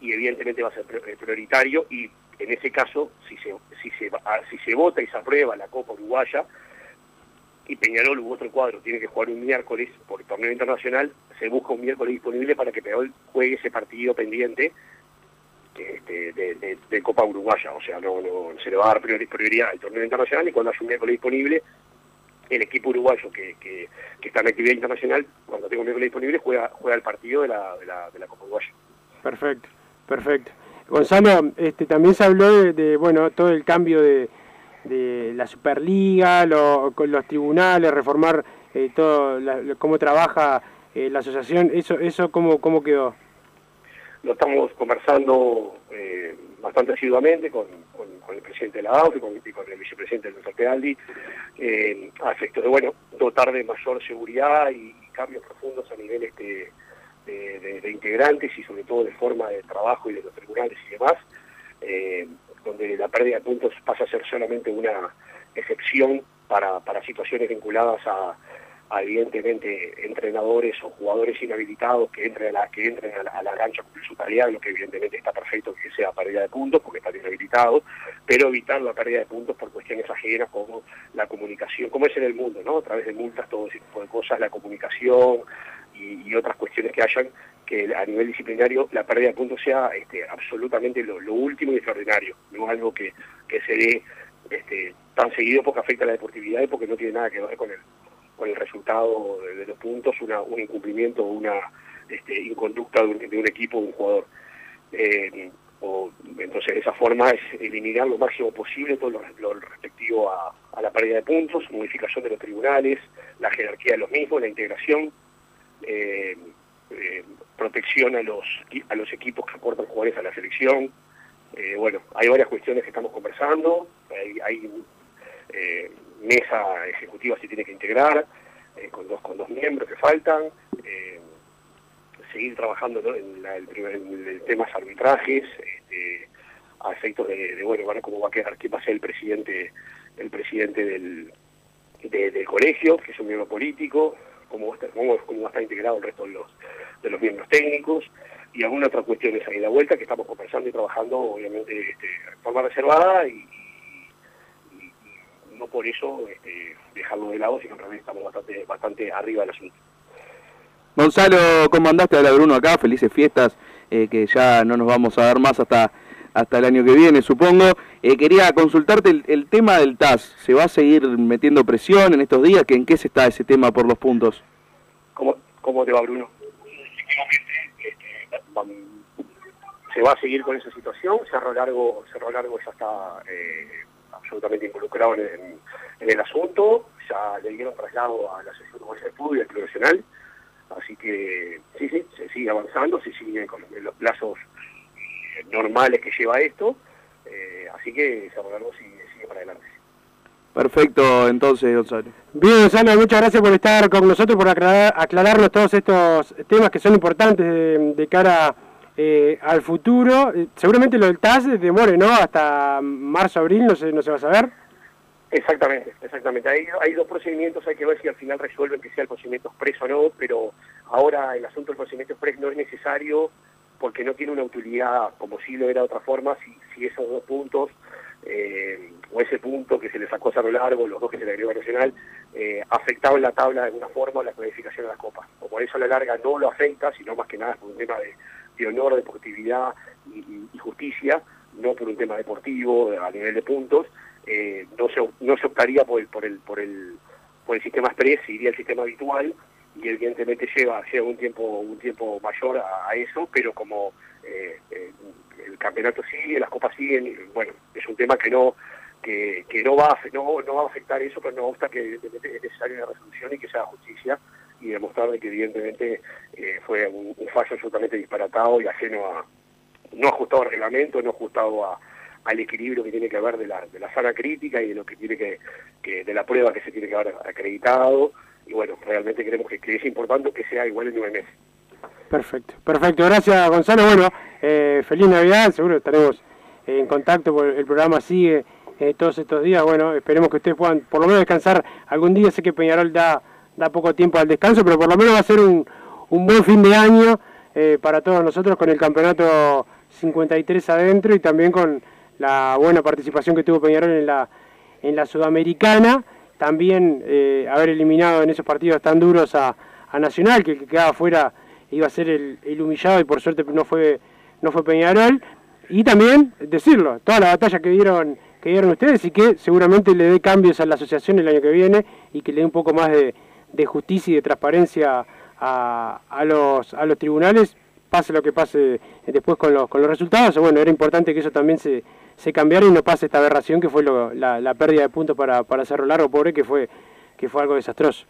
y evidentemente va a ser pri- prioritario y en ese caso, si se, si, se, ah, si se vota y se aprueba la Copa Uruguaya y Peñarol u otro cuadro tiene que jugar un miércoles por el torneo internacional, se busca un miércoles disponible para que Peñarol juegue ese partido pendiente este, de, Copa Uruguaya, o sea, no, no se le va a dar priori- prioridad al torneo internacional y cuando haya un miércoles disponible, el equipo uruguayo que, que, que está en actividad internacional, cuando tenga un miércoles disponible, juega, juega el partido de la, de la, de la Copa Uruguaya. Perfecto, perfecto. Gonzalo, este, también se habló de, de, bueno todo el cambio de, de la Superliga, lo- con los tribunales, reformar eh, todo la- cómo trabaja eh, la asociación. Eso, eso cómo, cómo quedó. Lo estamos conversando eh, bastante asiduamente con, el presidente de la AUF y con, el vicepresidente del Dr. Pedaldi, eh, a efectos de, bueno, dotar de mayor seguridad y, cambios profundos a nivel este, de, integrantes y sobre todo de forma de trabajo y de los tribunales y demás, eh, donde la pérdida de puntos pasa a ser solamente una excepción para situaciones vinculadas a, evidentemente entrenadores o jugadores inhabilitados que entren a la, que entren a la, a cancha con su tarea, lo que evidentemente está perfecto que sea pérdida de puntos porque están inhabilitados, pero evitar la pérdida de puntos por cuestiones ajenas como la comunicación, como es en el mundo, ¿no? A través de multas, todo ese tipo de cosas, la comunicación y, otras cuestiones que hayan que a nivel disciplinario la pérdida de puntos sea este, absolutamente lo, lo último y extraordinario, no algo que, que se dé este, tan seguido porque afecta a la deportividad y porque no tiene nada que ver con el, con el resultado de, los puntos, un incumplimiento o una este, inconducta de un, de un equipo de un jugador. Eh, o, entonces, esa forma es eliminar lo máximo posible todo lo, respectivo a, la pérdida de puntos, modificación de los tribunales, la jerarquía de los mismos, la integración, eh, eh, protección a los, a los equipos que aportan jugadores a la selección. Bueno, hay varias cuestiones que estamos conversando, hay, mesa ejecutiva se tiene que integrar, eh, con, dos, con dos miembros que faltan, eh, seguir trabajando en, el, primer- en el temas arbitrajes, este, a efectos de, de, bueno, cómo va a quedar, quién va a ser el presidente, el presidente del, de- del colegio, que es un miembro político, cómo va, a estar, cómo, cómo va a estar integrado el resto de los, de los miembros técnicos, y algunas otras cuestiones ahí de la vuelta que estamos conversando y trabajando, obviamente, este, de forma reservada y, no por eso este, dejarlo de lado, sino que realmente estamos bastante, bastante arriba del asunto. Gonzalo, ¿cómo andaste? Habla Bruno acá, felices fiestas, eh, que ya no nos vamos a ver más hasta, hasta el año que viene, supongo. Eh, quería consultarte el, el tema del TAS, ¿se va a seguir metiendo presión en estos días? ¿Que ¿En qué se está ese tema por los puntos? ¿Cómo, cómo te va, Bruno? Se va a seguir con esa situación. Cerro Largo, Cerro Largo ya está eh, absolutamente involucrado en, en- en el asunto. Ya le dieron traslado a la Asociación Uruguaya de Fútbol y al Club Nacional. Así que sí, sí, se sigue avanzando, se sigue con los plazos eh, normales que lleva esto. Eh, así que Cerro sigue, sigue para adelante. Perfecto, entonces, Gonzalo. Bien, Gonzalo, muchas gracias por estar con nosotros, por aclarar, aclararnos todos estos temas que son importantes de, de cara eh, al futuro. Eh, Seguramente lo del TAS demore, ¿no? Hasta marzo, abril, no se, no se va a saber. Exactamente, exactamente. Hay, hay dos procedimientos, hay que ver si al final resuelven que sea el procedimiento expreso o no, pero ahora el asunto del procedimiento expreso no es necesario porque no tiene una utilidad como si lo era de otra forma, si, si esos dos puntos, eh, o ese punto que se le sacó a Cerro Largo, los dos que se le agregó Nacional, eh, afectaban la tabla de alguna forma la clasificación de la Copa. O por eso a la larga no lo afecta, sino más que nada por un tema de, de honor, deportividad y, justicia, no por un tema deportivo a nivel de puntos, eh, no se no se optaría por el por el por el por el sistema express, iría al sistema habitual y evidentemente lleva lleva un tiempo un tiempo mayor a, eso, pero como eh, eh, el campeonato sigue, las copas siguen, bueno, es un tema que no que, que no va a, no, no va a afectar eso, pero no obsta que es necesaria una resolución y que sea justicia y demostrar de que evidentemente eh, fue un, fallo absolutamente disparatado y ajeno a no ajustado al reglamento, no ajustado a, al equilibrio que tiene que haber de la, de la sana crítica y de lo que tiene que, que de la prueba que se tiene que haber acreditado y bueno, realmente creemos que, es importante que sea igual en nueve meses. Perfecto, perfecto. Gracias, Gonzalo. Bueno, eh, feliz Navidad. Seguro estaremos en contacto. porque El programa sigue eh, todos estos días. Bueno, esperemos que ustedes puedan por lo menos descansar algún día. Sé que Peñarol da, da poco tiempo al descanso, pero por lo menos va a ser un, un buen fin de año eh, para todos nosotros con el campeonato 53 adentro y también con la buena participación que tuvo Peñarol en la, en la Sudamericana. También eh, haber eliminado en esos partidos tan duros a, a Nacional, que el que quedaba fuera iba a ser el, el humillado y por suerte no fue no fue Peñarol y también decirlo toda la batalla que dieron que dieron ustedes y que seguramente le dé cambios a la asociación el año que viene y que le dé un poco más de, de justicia y de transparencia a, a los a los tribunales pase lo que pase después con los con los resultados bueno era importante que eso también se se cambiara y no pase esta aberración que fue lo- la, la pérdida de puntos para para Cerro Largo pobre que fue que fue algo desastroso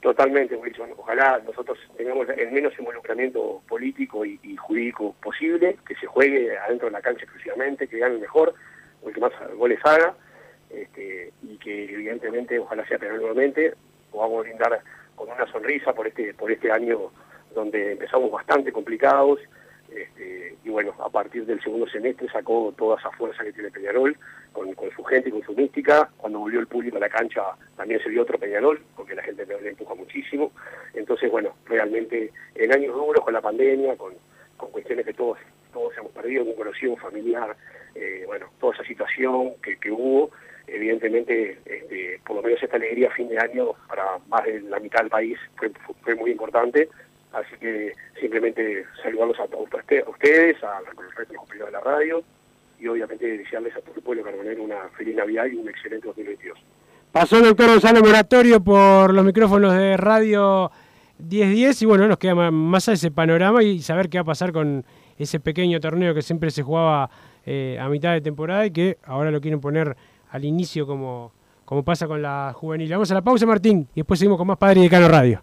Totalmente, Wilson. Ojalá nosotros tengamos el menos involucramiento político y, y jurídico posible, que se juegue adentro de la cancha exclusivamente, que gane mejor, o el que más goles haga, este, y que evidentemente ojalá sea penal nuevamente, podamos brindar con una sonrisa por este, por este año donde empezamos bastante complicados, este, y bueno, a partir del segundo semestre sacó toda esa fuerza que tiene Peñarol, con, con su gente y con su mística. Cuando volvió el público a la cancha también se vio otro Peñarol, porque la gente le empuja muchísimo. Entonces, bueno, realmente en años duros, con la pandemia, con, con cuestiones que todos todos hemos perdido, un conocido, familiar, eh, bueno, toda esa situación que, que hubo, evidentemente, este, por lo menos esta alegría a fin de año para más de la mitad del país fue, muy importante. Así que simplemente saludarlos a todos a ustedes, a, los compañeros de la radio y obviamente desearles a todo el pueblo carbonero una feliz Navidad y un excelente 2022. Pasó el doctor Gonzalo Moratorio por los micrófonos de Radio 1010 y bueno, nos queda más a ese panorama y saber qué va a pasar con ese pequeño torneo que siempre se jugaba eh, a mitad de temporada y que ahora lo quieren poner al inicio como, como pasa con la juvenil. Vamos a la pausa, Martín, y después seguimos con más Padre y Decano Radio.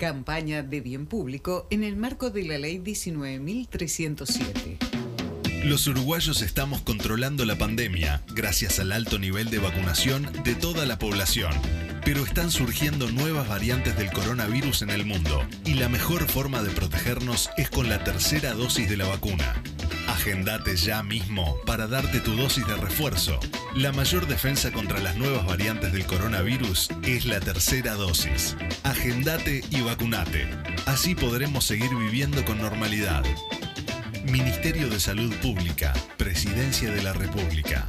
Campaña de bien público en el marco de la Ley 19.307. Los uruguayos estamos controlando la pandemia gracias al alto nivel de vacunación de toda la población. Pero están surgiendo nuevas variantes del coronavirus en el mundo y la mejor forma de protegernos es con la tercera dosis de la vacuna. Agendate ya mismo para darte tu dosis de refuerzo. La mayor defensa contra las nuevas variantes del coronavirus es la tercera dosis. Agendate y vacunate. Así podremos seguir viviendo con normalidad. Ministerio de Salud Pública, Presidencia de la República.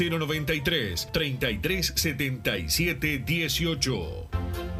093 33 77 18.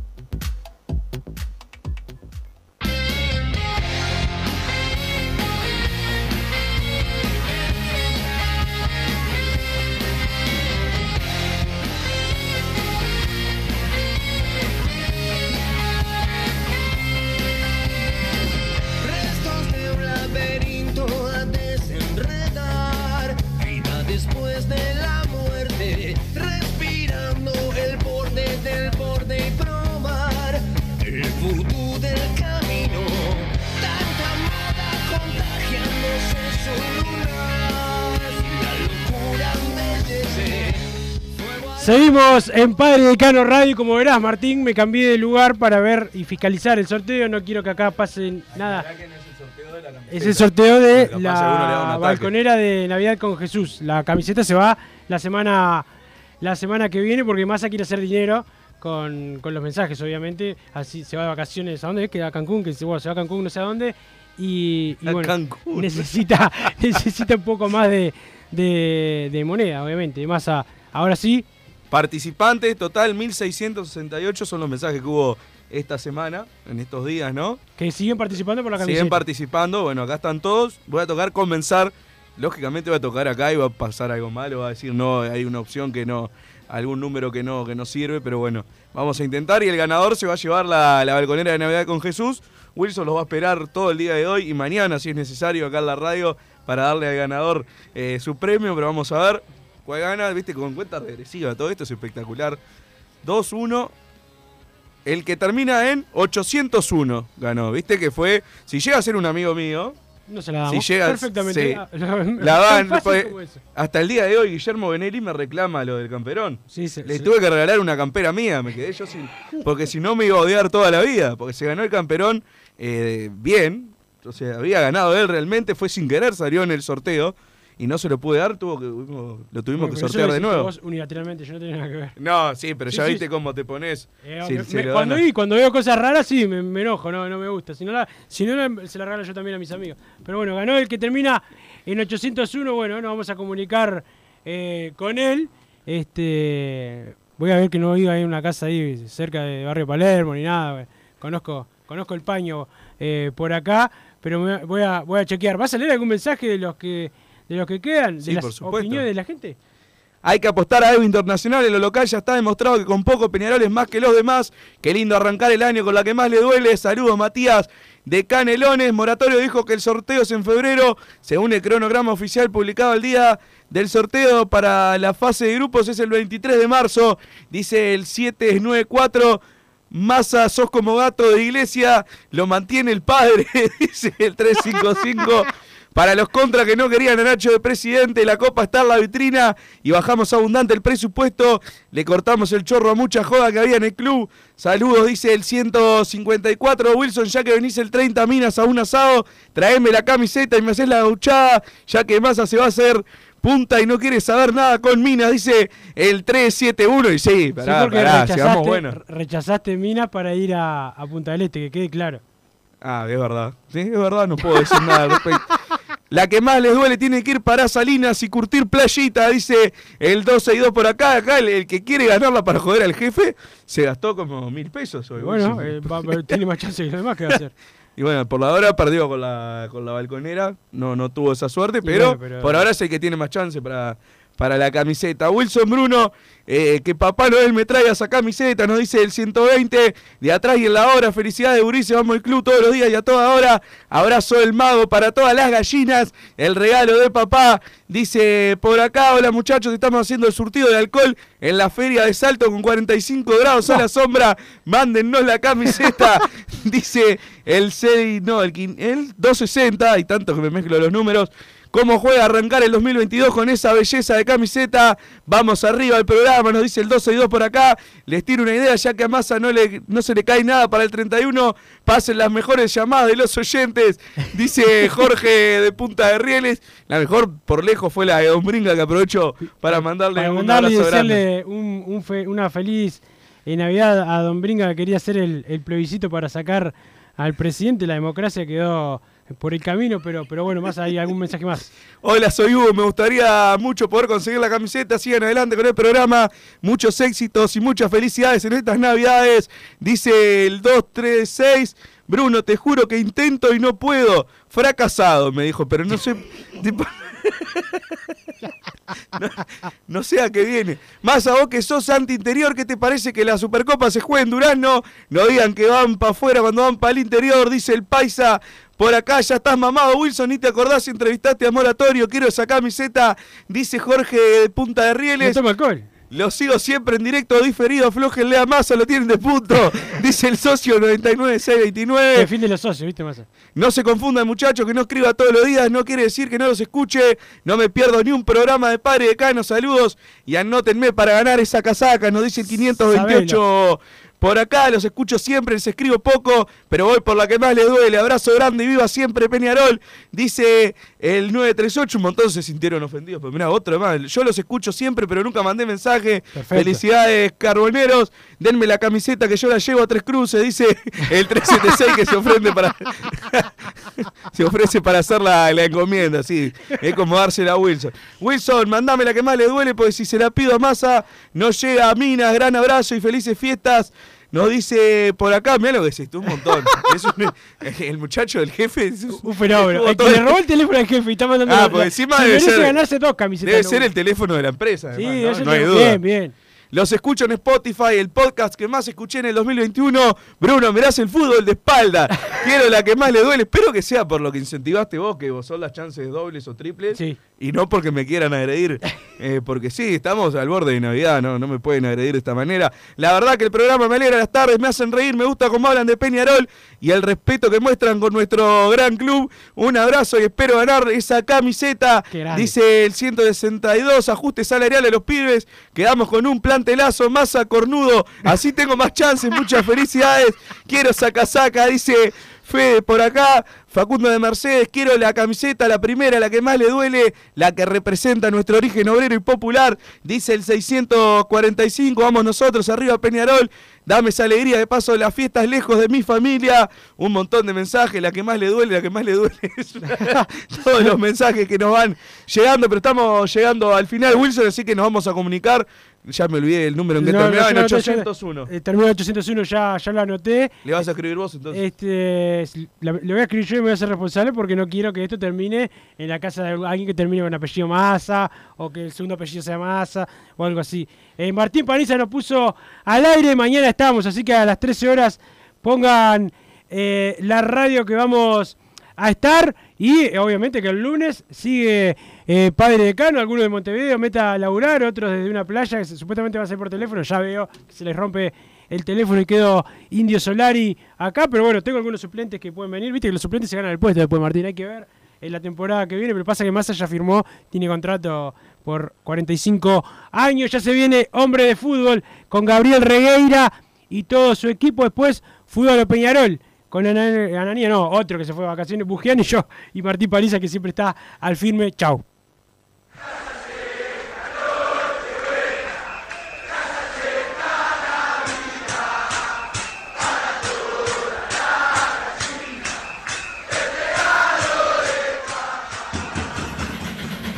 En Padre Decano Radio. Como verás, Martín, me cambié de lugar para ver y fiscalizar el sorteo. No quiero que acá pase nada. Es el sorteo de la balconera de Navidad con Jesús. La camiseta se va la semana la semana que viene porque Massa quiere hacer dinero con, con los mensajes, obviamente. Así se va de vacaciones. ¿A dónde? Que a Cancún, que se, bueno, se va a Cancún no sé a dónde. Y, bueno, Cancún. necesita, necesita un poco más de, de, de moneda, obviamente. Massa, ahora sí, Participantes, total 1668 son los mensajes que hubo esta semana, en estos días, ¿no? que siguen participando por la camiseta. Siguen participando, bueno, acá están todos. Voy a tocar comenzar. Lógicamente voy a tocar acá y va a pasar algo malo, va a decir no, hay una opción que no, algún número que no, que no sirve, pero bueno, vamos a intentar y el ganador se va a llevar la, la balconera de Navidad con Jesús. Wilson los va a esperar todo el día de hoy y mañana, si es necesario, acá en la radio para darle al ganador eh, su premio, pero vamos a ver cuál gana, viste, con cuenta regresiva, todo esto es espectacular. 2-1, el que termina en 801 ganó, viste que fue, si llega a ser un amigo mío, No se la damos. si llega, Perfectamente. La- dan, eso. hasta el día de hoy Guillermo Benelli me reclama lo del camperón. Sí, Le tuve que regalar una campera mía, me quedé yo sin, porque si no me iba a odiar toda la vida, porque se ganó el camperón eh, bien, o sea, había ganado él realmente, fue sin querer, salió en el sorteo y no se lo pude dar, tuvo que, lo tuvimos Bueno, que sortear lo de nuevo. Vos unilateralmente, yo no tenía nada que ver. No, sí, pero Sí, ya sí, viste sí. cómo te pones. Eh, si- me- si me- le cuando, dan a- vi- cuando veo cosas raras, sí, me, me enojo, no, no me gusta. Si no, la, si no la- se la regalo yo también a mis amigos. Pero bueno, ganó el que termina en 801. Bueno, nos vamos a comunicar eh, con él. Este, voy a ver que no viva ahí en una casa ahí cerca de Barrio Palermo ni nada. güey. Conozco, conozco el paño eh, por acá, pero me- voy, a, voy a chequear. ¿Vas a leer algún mensaje de los que, de los que quedan? ¿De Sí, las por opiniones de la gente? Hay que apostar a Evo Internacional, en lo local ya está demostrado que con poco Peñarol es más que los demás. Qué lindo arrancar el año con la que más le duele. Saludos Matías de Canelones. Moratorio dijo que el sorteo es en febrero. Según el cronograma oficial publicado el día del sorteo para la fase de grupos es el 23 de marzo. Dice el 794. Massa, sos como gato de iglesia, lo mantiene el padre, dice el 355. Para los contras que no querían a Nacho de presidente, la copa está en la vitrina y bajamos abundante el presupuesto. Le cortamos el chorro a mucha joda que había en el club. Saludos, dice el 154. Wilson, ya que venís el 30 minas a un asado, traeme la camiseta y me haces la gauchada, ya que Massa se va a hacer punta y no quiere saber nada con minas, dice el 371. Y sí, pará, sí, pará, rechazaste, bueno. rechazaste Minas para ir a, a Punta del Este, que quede claro. Ah, es verdad. Sí, es verdad, no puedo decir nada al respecto. La que más les duele tiene que ir para Salinas y curtir playita, dice el 262 por acá. Acá el, el que quiere ganarla para joder al jefe se gastó como mil pesos hoy. Bueno, eh, va- tiene más chance que los demás que va a hacer. Y bueno, por la hora perdió con la, con la balconera. No, no tuvo esa suerte, Y pero, bueno, pero- por ahora es el que tiene más chance para, para la camiseta. Wilson Bruno, eh, que Papá Noel me traiga esa camiseta, nos dice el 120. De atrás y en la hora, felicidades, Urice, vamos al club todos los días y a toda hora. Abrazo del mago para todas las gallinas. El regalo de papá, dice por acá. Hola muchachos, estamos haciendo el surtido de alcohol en la feria de Salto con 45 grados a la sombra. Mándennos la camiseta, dice el 6, no, el, el 260, hay tantos que me mezclo los números. Cómo juega a arrancar el 2022 con esa belleza de camiseta. Vamos arriba al programa, nos dice el 12 y 2 por acá. Les tiro una idea, ya que a Massa no, le, no se le cae nada para el 31. Pasen las mejores llamadas de los oyentes, dice Jorge de Punta de Rieles. La mejor por lejos fue la de Don Bringa, que aprovecho para mandarle Para un y abrazo grande. desearle un- un fe- una feliz eh, Navidad a Don Bringa, que quería hacer el, el plebiscito para sacar al presidente. La democracia quedó por el camino, pero, pero bueno, más hay algún mensaje más. Hola, soy Hugo. Me gustaría mucho poder conseguir la camiseta. Sigan adelante con el programa. Muchos éxitos y muchas felicidades en estas Navidades. Dice el 236. Bruno, te juro que intento y no puedo. Fracasado, me dijo, pero no sé. no, no sé a qué viene. Más a vos que sos anti-interior, ¿qué te parece que la Supercopa se juegue en Durazno? No digan que van para afuera cuando van para el interior, dice el paisa. Por acá ya estás mamado, Wilson, ni te acordás si entrevistaste a Moratorio. Quiero esa camiseta, dice Jorge de Punta de Rieles. No toma alcohol. Lo sigo siempre en directo diferido, aflojenle a masa, lo tienen de punto. Dice el socio 99629. Defiende los socios, ¿viste, Massa? No se confundan, muchachos, que no escriba todos los días, no quiere decir que no los escuche. No me pierdo ni un programa de Padre de Cano. Saludos y anótenme para ganar esa casaca, nos dice el 528. Por acá los escucho siempre, les escribo poco, pero voy por la que más les duele. Abrazo grande y viva siempre Peñarol. Dice el 938, un montón se sintieron ofendidos. Pero mira, otro más. Yo los escucho siempre, pero nunca mandé mensaje. Perfecto. Felicidades, carboneros. Denme la camiseta que yo la llevo a tres cruces, dice el 376 que se ofrece para se ofrece para hacer la, la encomienda, sí. Es como dársela a Wilson. Wilson, mandame la que más le duele, porque si se la pido a Massa, no llega a Minas. Gran abrazo y felices fiestas. Nos dice por acá, mira lo que es esto, un montón. Es un- el muchacho del jefe. es Un fenómeno. estuvo El que le robó el teléfono al jefe y está mandando. Ah, la- porque encima se debe merece ser- ganarse dos camisetas. Debe ser el teléfono de la empresa. Sí, además, ¿no? No hay duda. bien, bien. Los escucho en Spotify, el podcast que más escuché en el 2021. Bruno, mirás el fútbol de espalda. Quiero la que más le duele. Espero que sea por lo que incentivaste vos, que vos son las chances dobles o triples. Y no porque me quieran agredir. Eh, porque sí, estamos al borde de Navidad, ¿no? No me pueden agredir de esta manera. La verdad que el programa me alegra las tardes, me hacen reír, me gusta cómo hablan de Peñarol y el respeto que muestran con nuestro gran club. Un abrazo y espero ganar esa camiseta. Dice el 162, ajustes salariales a los pibes. Quedamos con un plantelazo, masa cornudo. Así tengo más chances, muchas felicidades. Quiero saca saca, dice Fede por acá. Facundo de Mercedes, quiero la camiseta, la primera, la que más le duele, la que representa nuestro origen obrero y popular. Dice el 645, vamos nosotros, arriba Peñarol. Dame esa alegría de paso de las fiestas lejos de mi familia. Un montón de mensajes, la que más le duele, la que más le duele. Todos los mensajes que nos van llegando, pero estamos llegando al final, Wilson, así que nos vamos a comunicar. Ya me olvidé el número en que No, terminaba, en yo no- 801. Eh, terminó en 801, ya, ya lo anoté. ¿Le vas a escribir vos entonces? Este, la- le voy a escribir yo y me voy a hacer responsable porque no quiero que esto termine en la casa de alguien que termine con apellido Massa o que el segundo apellido sea Massa o algo así. Eh, Martín Paniza nos puso al aire, mañana estamos, así que a las 13 horas pongan eh, la radio que vamos a estar y eh, obviamente que el lunes sigue eh, Padre Decano, alguno de Montevideo meta a laburar, otros desde una playa que supuestamente va a ser por teléfono, ya veo que se les rompe el teléfono y quedó Indio Solari acá, pero bueno, tengo algunos suplentes que pueden venir, viste que los suplentes se ganan el puesto después, Martín, hay que ver en la temporada que viene, pero pasa que Massa ya firmó, tiene contrato por 45 años, ya se viene hombre de fútbol con Gabriel Regueira y todo su equipo, después fútbol Peñarol. Con Ana- Ananía, no, otro que se fue de vacaciones, Bugian y yo, y Martín Paliza que siempre está al firme. Chau.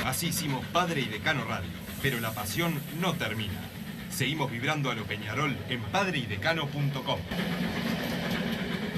Así hicimos Padre y Decano Radio, pero la pasión no termina. Seguimos vibrando a lo Peñarol en padreidecano.com.